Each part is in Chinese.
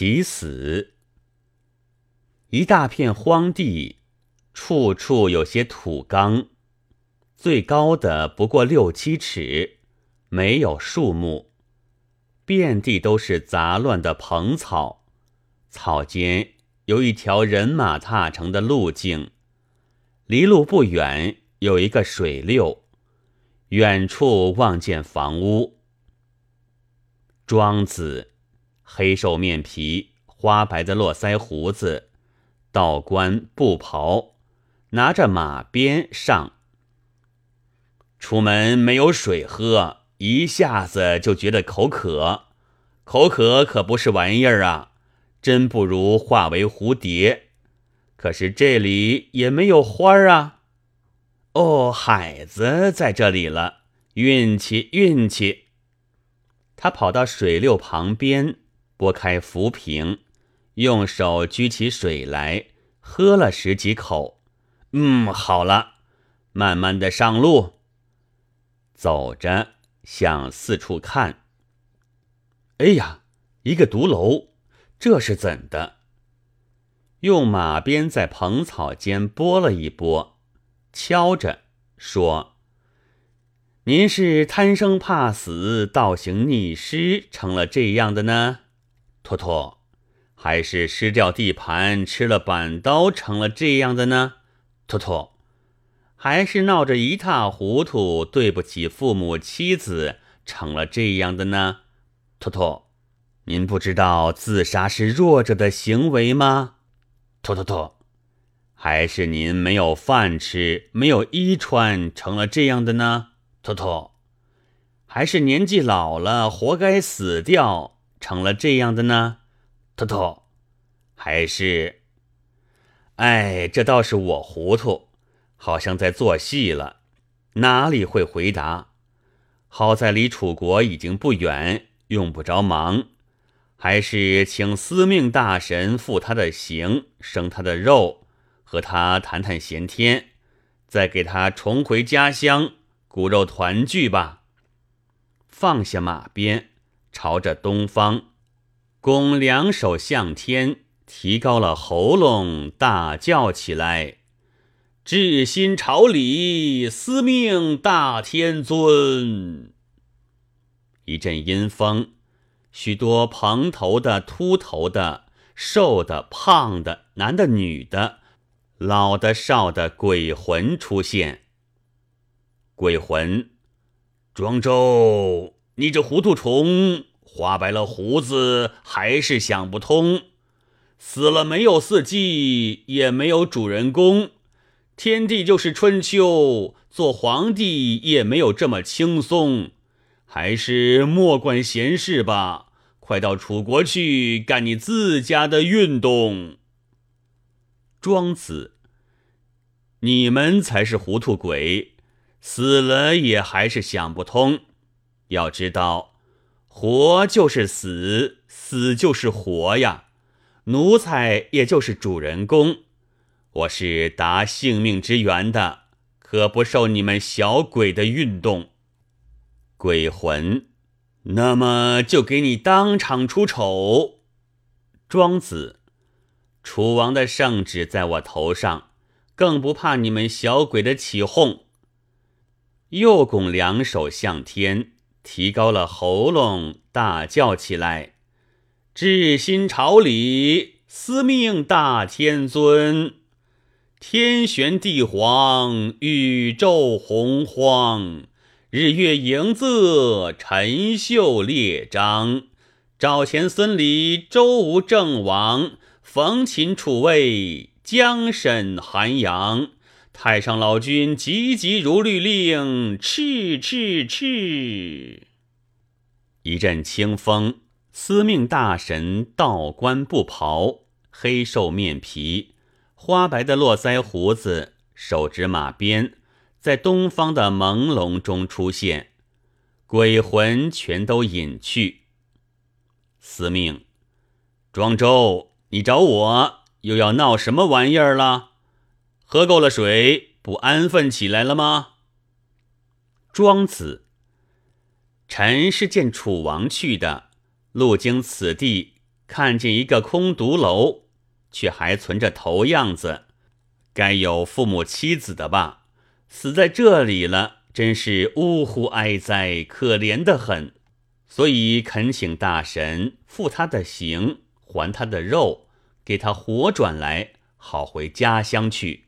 其死。一大片荒地，处处有些土缸，最高的不过六七尺，没有树木，遍地都是杂乱的蓬草，草间有一条人马踏成的路径，离路不远有一个水溜，远处望见房屋。庄子，黑瘦面皮，花白的络腮胡子。道官布袍，拿着马鞭上。出门没有水喝，一下子就觉得口渴。口渴可不是玩意儿啊，真不如化为蝴蝶。可是这里也没有花儿啊。哦，海子在这里了，运气运气。他跑到水溜旁边，拨开浮萍。用手掬起水来，喝了十几口。嗯，好了，慢慢的上路。走着，向四处看。哎呀，一个独楼，这是怎的？用马鞭在蓬草间拨了一拨，敲着说：“您是贪生怕死，倒行逆施，成了这样的呢？”托托。还是失掉地盘，吃了板刀，成了这样的呢？托托，还是闹着一塌糊涂，对不起父母妻子，成了这样的呢？托托，您不知道自杀是弱者的行为吗？托托托，还是您没有饭吃，没有衣穿，成了这样的呢？托托，还是年纪老了，活该死掉，成了这样的呢？托托，还是，哎，这倒是我糊涂，好像在做戏了，哪里会回答？好在离楚国已经不远，用不着忙，还是请司命大神复他的形，生他的肉，和他谈谈闲天，再给他重回家乡，骨肉团聚吧。放下马鞭，朝着东方。公两手向天，提高了喉咙，大叫起来：“至心朝礼，司命大天尊！”一阵阴风，许多蓬头的、秃头的、瘦的、胖的、男的、女的、老的、少的鬼魂出现。鬼魂，庄周，你这糊涂虫！花白了胡子，还是想不通。死了没有四季，也没有主人公。天地就是春秋，做皇帝也没有这么轻松。还是莫管闲事吧，快到楚国去干你自家的运动。庄子，你们才是糊涂鬼，死了也还是想不通。要知道。活就是死，死就是活呀。奴才也就是主人公，我是答性命之源的，可不受你们小鬼的运动。鬼魂，那么就给你当场出丑。庄子，楚王的圣旨在我头上，更不怕你们小鬼的起哄。又拱两手向天。提高了喉咙，大叫起来：“至心朝礼，司命大天尊！天玄地黄，宇宙洪荒，日月盈仄，辰宿列张。赵钱孙李周吴郑王，冯秦楚魏，江沈韩阳。”太上老君急急如律令，敕敕敕。一阵清风，司命大神道官不袍，黑瘦面皮，花白的络腮胡子，手执马鞭，在东方的朦胧中出现，鬼魂全都隐去。司命，庄周，你找我又要闹什么玩意儿了？喝够了水，不安分起来了吗？庄子，臣是见楚王去的，路经此地，看见一个空独楼，却还存着头样子，该有父母妻子的吧？死在这里了，真是呜呼哀哉，可怜的很。所以恳请大神复他的形，还他的肉，给他活转来，好回家乡去。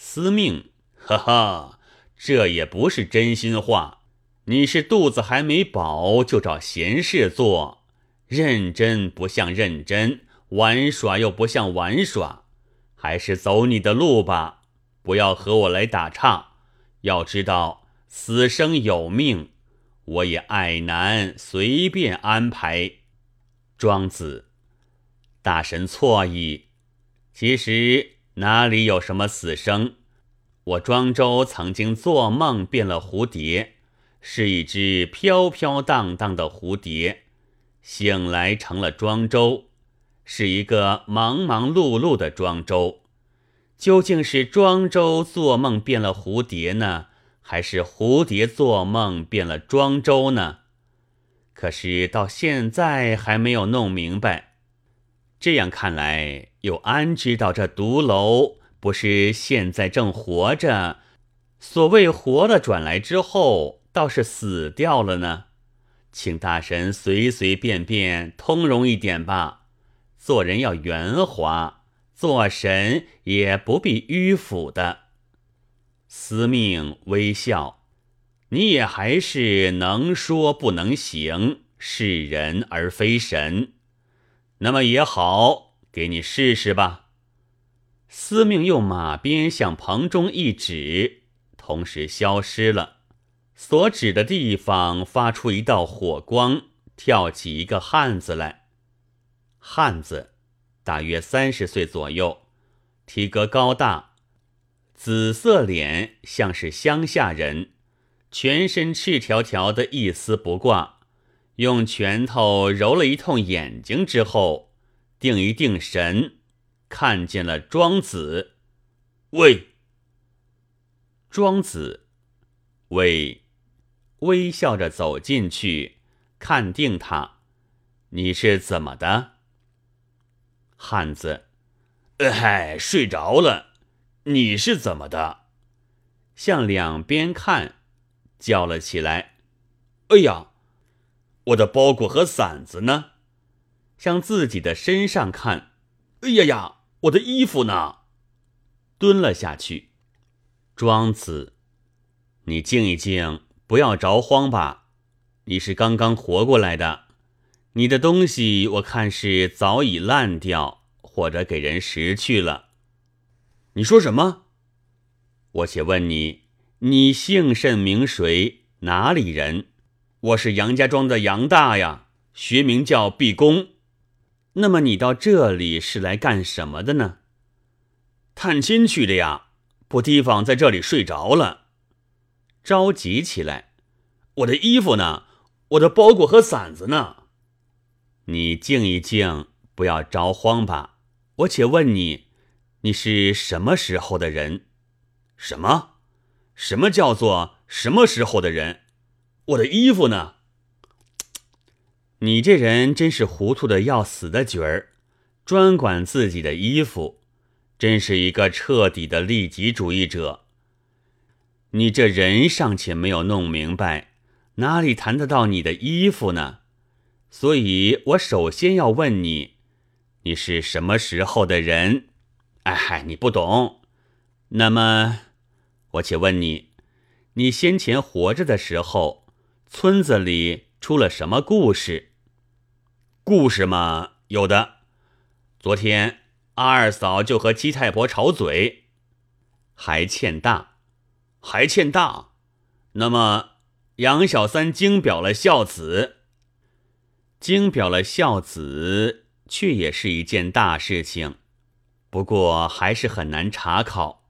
司命，哈哈，这也不是真心话。你是肚子还没饱，就找闲事做，认真不像认真，玩耍又不像玩耍，还是走你的路吧，不要和我来打岔。要知道，死生有命。我也爱难随便安排。庄子，大神错意。其实哪里有什么死生？我庄周曾经做梦变了蝴蝶，是一只飘飘荡荡的蝴蝶，醒来成了庄周，是一个忙忙碌碌的庄周。究竟是庄周做梦变了蝴蝶呢？还是蝴蝶做梦变了庄周呢？可是到现在还没有弄明白。这样看来，又安知道这独楼不是现在正活着？所谓活了转来之后，倒是死掉了呢？请大神随随便便通融一点吧。做人要圆滑，做神也不必迂腐的。司命微笑，你也还是能说不能行，是人而非神。那么也好，给你试试吧。司命用马鞭向棚中一指，同时消失了。所指的地方发出一道火光，跳起一个汉子来。汉子大约三十岁左右，体格高大。紫色脸像是乡下人，全身赤条条的，一丝不挂。用拳头揉了一通眼睛之后，定一定神，看见了庄子。喂，庄子，喂，微笑着走进去，看定他。你是怎么的？汉子，嗨，睡着了。你是怎么的？向两边看，叫了起来：“哎呀，我的包裹和伞子呢？”向自己的身上看：“哎呀呀，我的衣服呢？”蹲了下去。庄子，你静一静，不要着慌吧。你是刚刚活过来的，你的东西我看是早已烂掉，或者给人拾去了。你说什么？我且问你，你姓甚名谁？哪里人？我是杨家庄的杨大呀，学名叫毕公。那么你到这里是来干什么的呢？探亲去的呀。不提防在这里睡着了，着急起来。我的衣服呢？我的包裹和伞子呢？你静一静，不要着慌吧。我且问你。你是什么时候的人？什么？什么叫做什么时候的人？我的衣服呢？你这人真是糊涂的要死的角儿，专管自己的衣服，真是一个彻底的利己主义者。你这人尚且没有弄明白，哪里谈得到你的衣服呢？所以我首先要问你，你是什么时候的人？哎嗨，你不懂。那么，我且问你：你先前活着的时候，村子里出了什么故事？故事嘛，有的。昨天阿二嫂就和七太婆吵嘴，还欠大，还欠大。那么杨小三惊表了孝子，惊表了孝子，却也是一件大事情。不过还是很难查考。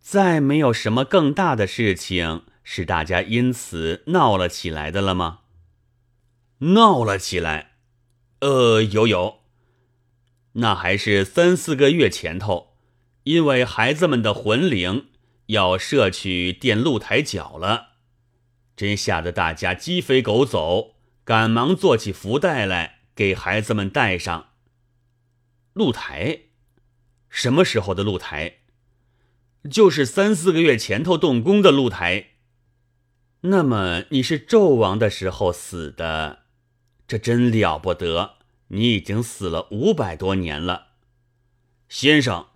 再没有什么更大的事情是大家因此闹了起来的了吗？闹了起来，呃，有有。那还是三四个月前头，因为孩子们的魂灵要摄去垫露台脚了，真吓得大家鸡飞狗走，赶忙做起福袋来，给孩子们带上。露台，什么时候的露台？就是三四个月前头动工的露台。那么你是纣王的时候死的，这真了不得！你已经死了五百多年了，先生，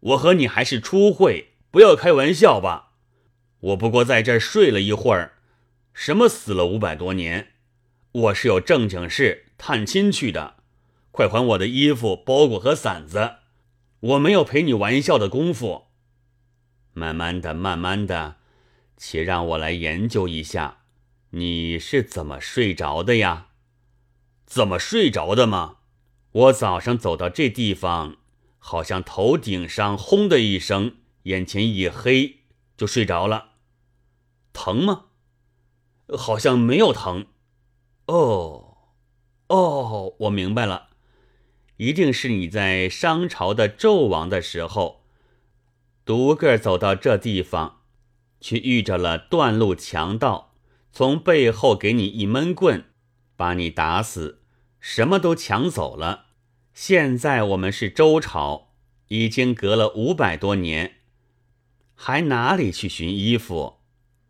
我和你还是初会，不要开玩笑吧。我不过在这儿睡了一会儿，什么死了五百多年？我是有正经事探亲去的，快还我的衣服、包裹和伞子，我没有陪你玩笑的功夫。慢慢的，慢慢的，且让我来研究一下，你是怎么睡着的呀？怎么睡着的吗？我早上走到这地方，好像头顶上轰的一声，眼前一黑，就睡着了。疼吗？好像没有疼。哦，哦，我明白了，一定是你在商朝的纣王的时候。独个走到这地方，却遇着了断路强盗，从背后给你一闷棍，把你打死，什么都抢走了。现在我们是周朝，已经隔了五百多年，还哪里去寻衣服？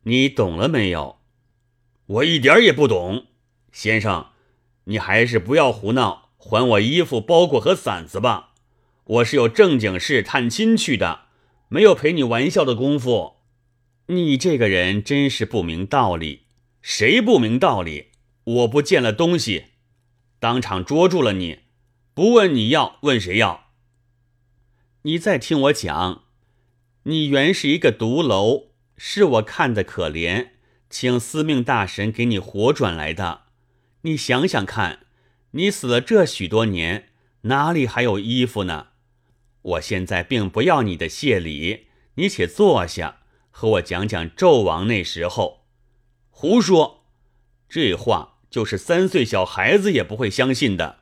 你懂了没有？我一点也不懂，先生，你还是不要胡闹，还我衣服、包裹和伞子吧。我是有正经事探亲去的。没有陪你玩笑的功夫，你这个人真是不明道理。谁不明道理？我不见了东西，当场捉住了你，不问你要，问谁要？你再听我讲，你原是一个毒楼，是我看的可怜，请司命大神给你活转来的。你想想看，你死了这许多年，哪里还有衣服呢？我现在并不要你的谢礼，你且坐下，和我讲讲纣王那时候。胡说，这话就是三岁小孩子也不会相信的。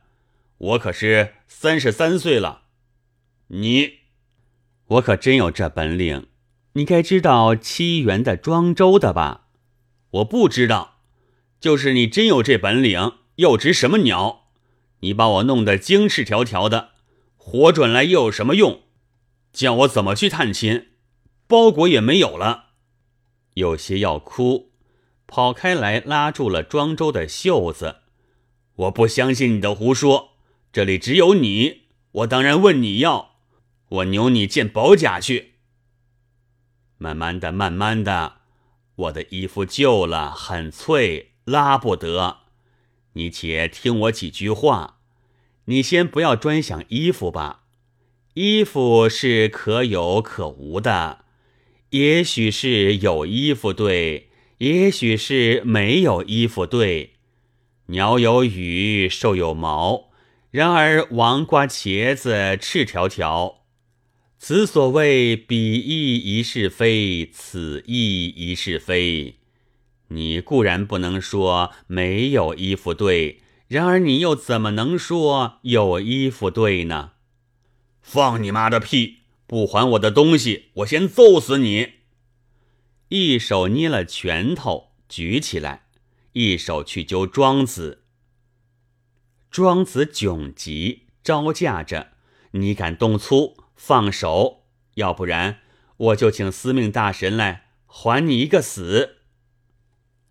我可是三十三岁了，你，我可真有这本领。你该知道七元的庄周的吧？我不知道，就是你真有这本领，又值什么鸟？你把我弄得精赤条条的。活转来又有什么用？叫我怎么去探亲？包裹也没有了，有些要哭，跑开来拉住了庄周的袖子。我不相信你的胡说，这里只有你，我当然问你要，我牛你见保甲去。慢慢的，慢慢的，我的衣服旧了，很脆，拉不得。你且听我几句话。你先不要专想衣服吧，衣服是可有可无的，也许是有衣服对，也许是没有衣服对。鸟有羽，兽有毛，然而王瓜茄子赤条条。此所谓彼亦疑是非，此亦疑是非。你固然不能说没有衣服对。然而你又怎么能说有衣服对呢？放你妈的屁！不还我的东西，我先揍死你！一手捏了拳头举起来，一手去揪庄子。庄子窘急，招架着：“你敢动粗，放手！要不然我就请司命大神来还你一个死。”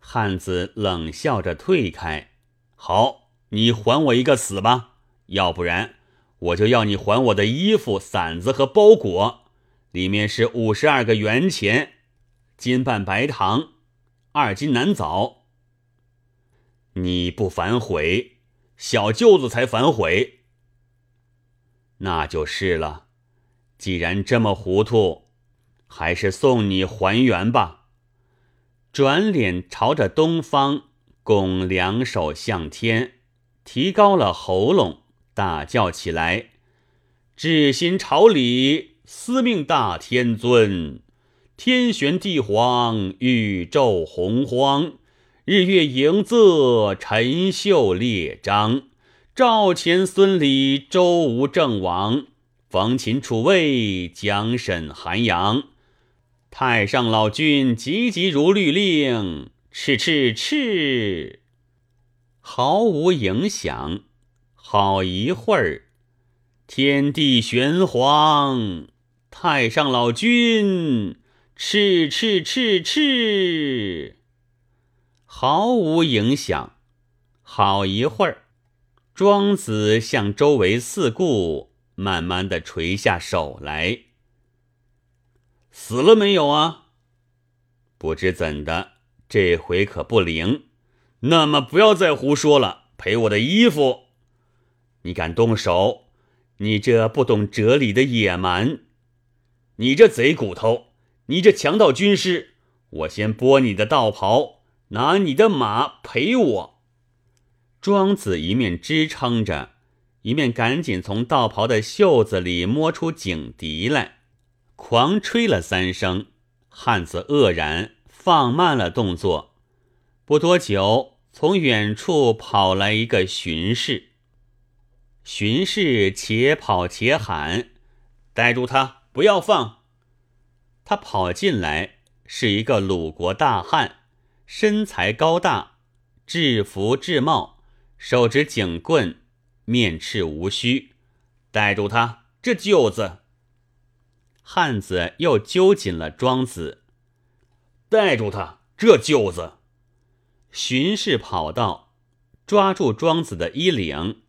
汉子冷笑着退开。好。你还我一个死吧，要不然我就要你还我的衣服、伞子和包裹，里面是五十二个元钱、金半白糖、二斤南枣。你不反悔，小舅子才反悔。那就是了。既然这么糊涂，还是送你还原吧。转脸朝着东方，拱两手向天。提高了喉咙，大叫起来：“至心朝礼，司命大天尊，天玄地黄，宇宙洪荒，日月盈仄，辰宿列张，赵钱孙李周吴郑王，冯秦楚魏，蒋沈韩阳，太上老君急急如律令，敕敕敕。”毫无影响，好一会儿，天地玄黄，太上老君，赤赤赤赤，毫无影响。好一会儿，庄子向周围四顾，慢慢的垂下手来。死了没有啊？不知怎的，这回可不灵。那么不要再胡说了，赔我的衣服。你敢动手？你这不懂哲理的野蛮！你这贼骨头！你这强盗军师！我先剥你的道袍，拿你的马赔我。庄子一面支撑着，一面赶紧从道袍的袖子里摸出警笛来，狂吹了三声。汉子愕然，放慢了动作。不多久，从远处跑来一个巡视。巡视且跑且喊：“逮住他，不要放！”他跑进来，是一个鲁国大汉，身材高大，制服制帽，手执警棍，面赤无须。逮住他，这舅子！汉子又揪紧了庄子，逮住他，这舅子！巡视跑道，抓住庄子的衣领。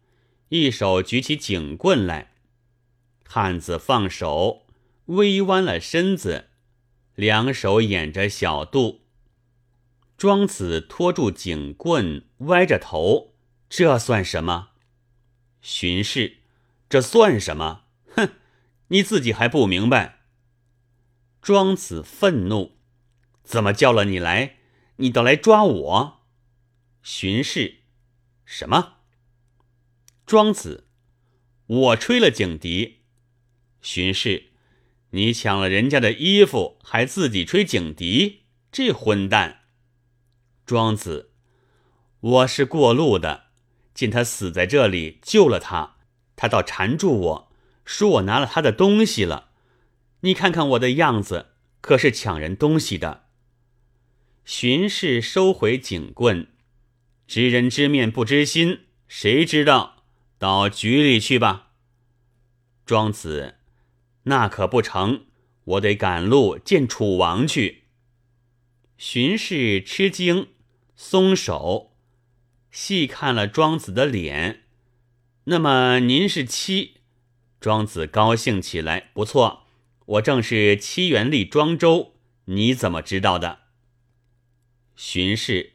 一手举起警棍来，汉子放手，微弯了身子，两手掩着小肚。庄子拖住警棍，歪着头，这算什么？巡视，这算什么？哼，你自己还不明白？庄子愤怒，怎么叫了你来？你倒来抓我？巡视，什么？庄子，我吹了警笛。巡视，你抢了人家的衣服，还自己吹警笛，这混蛋！庄子，我是过路的，见他死在这里，救了他，他倒缠住我说我拿了他的东西了。你看看我的样子，可是抢人东西的。巡视收回警棍，知人知面不知心，谁知道？到局里去吧，庄子，那可不成，我得赶路见楚王去。荀氏吃惊，松手，细看了庄子的脸。那么您是七？庄子高兴起来，不错，我正是七元吏庄周。你怎么知道的？荀氏，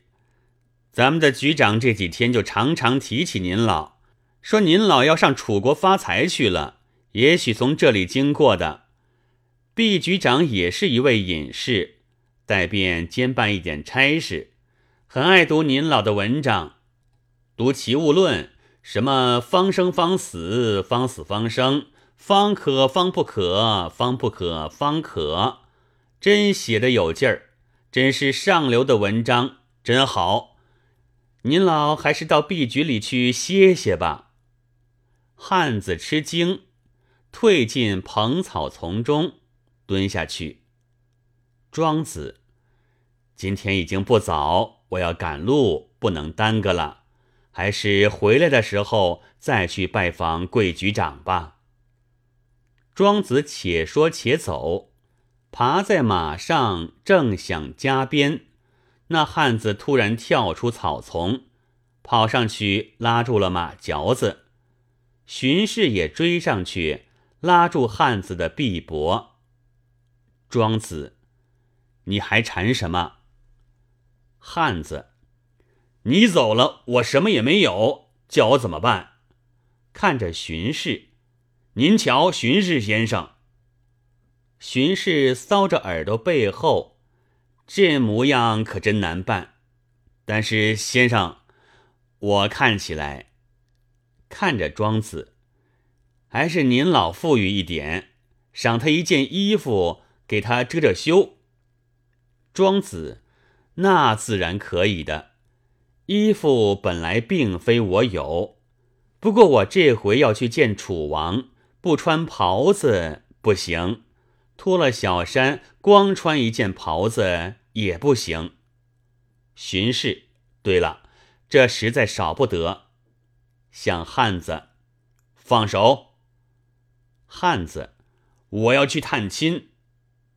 咱们的局长这几天就常常提起您老。说您老要上楚国发财去了，也许从这里经过的。毕局长也是一位隐士，带便兼办一点差事，很爱读您老的文章，读《齐物论》，什么方生方死，方死方生，方可方不可，方不可方可，真写的有劲儿，真是上流的文章，真好。您老还是到 B 局里去歇歇吧。汉子吃惊，退进蓬草丛中，蹲下去。庄子，今天已经不早，我要赶路，不能耽搁了，还是回来的时候再去拜访贵局长吧。庄子且说且走，爬在马上，正想加鞭，那汉子突然跳出草丛，跑上去拉住了马嚼子。荀氏也追上去，拉住汉子的臂膊。庄子，你还缠什么？汉子，你走了，我什么也没有，叫我怎么办？看着巡视，您瞧，巡视先生。巡视搔着耳朵背后，这模样可真难办。但是先生，我看起来。看着庄子，还是您老富裕一点，赏他一件衣服，给他遮遮羞。庄子，那自然可以的。衣服本来并非我有，不过我这回要去见楚王，不穿袍子不行，脱了小衫，光穿一件袍子也不行。巡视，对了，这实在少不得。向汉子放手。汉子，我要去探亲。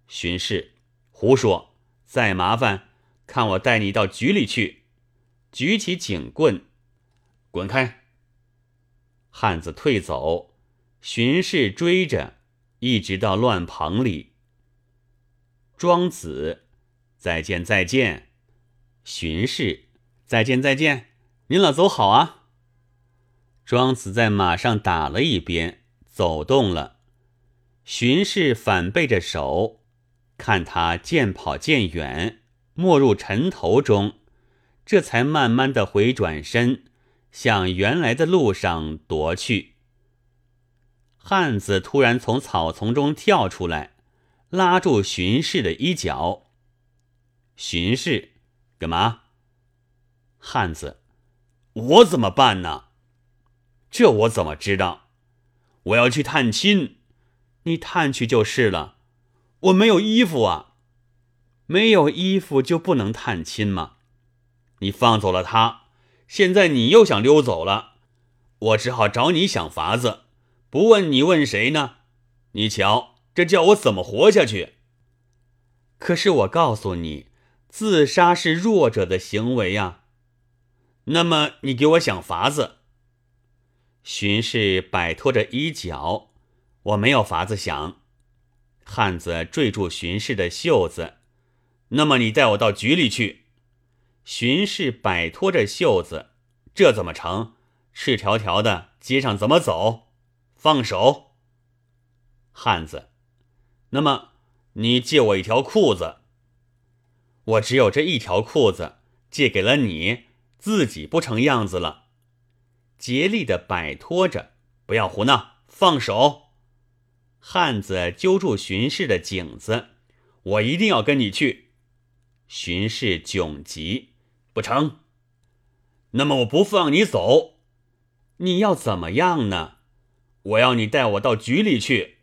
巡视，胡说！再麻烦，看我带你到局里去。举起警棍，滚开！汉子退走，巡视追着，一直到乱棚里。庄子，再见再见。巡视，再见再见。您老走好啊。庄子在马上打了一鞭，走动了。巡视反背着手，看他渐跑渐远，没入尘头中，这才慢慢的回转身，向原来的路上踱去。汉子突然从草丛中跳出来，拉住巡视的衣角。巡视，干嘛？汉子，我怎么办呢？这我怎么知道？我要去探亲，你探去就是了。我没有衣服啊，没有衣服就不能探亲吗？你放走了他，现在你又想溜走了，我只好找你想法子。不问你问谁呢？你瞧，这叫我怎么活下去？可是我告诉你，自杀是弱者的行为呀。那么你给我想法子。巡视摆脱着衣角，我没有法子想。汉子坠住巡视的袖子，那么你带我到局里去。巡视摆脱着袖子，这怎么成？赤条条的街上怎么走？放手。汉子，那么你借我一条裤子。我只有这一条裤子，借给了你，自己不成样子了。竭力的摆脱着，不要胡闹，放手！汉子揪住巡视的颈子，我一定要跟你去。巡视窘极，不成。那么我不放你走，你要怎么样呢？我要你带我到局里去。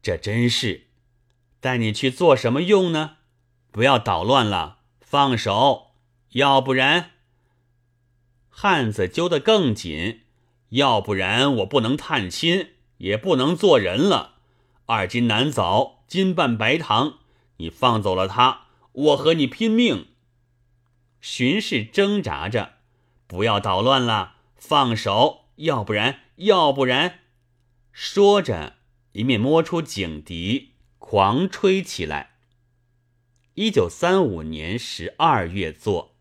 这真是，带你去做什么用呢？不要捣乱了，放手，要不然。汉子揪得更紧，要不然我不能探亲，也不能做人了。二斤难枣，金半白糖，你放走了他，我和你拼命。巡视挣扎着，不要捣乱了，放手，要不然，要不然。说着，一面摸出警笛，狂吹起来。一九三五年十二月作。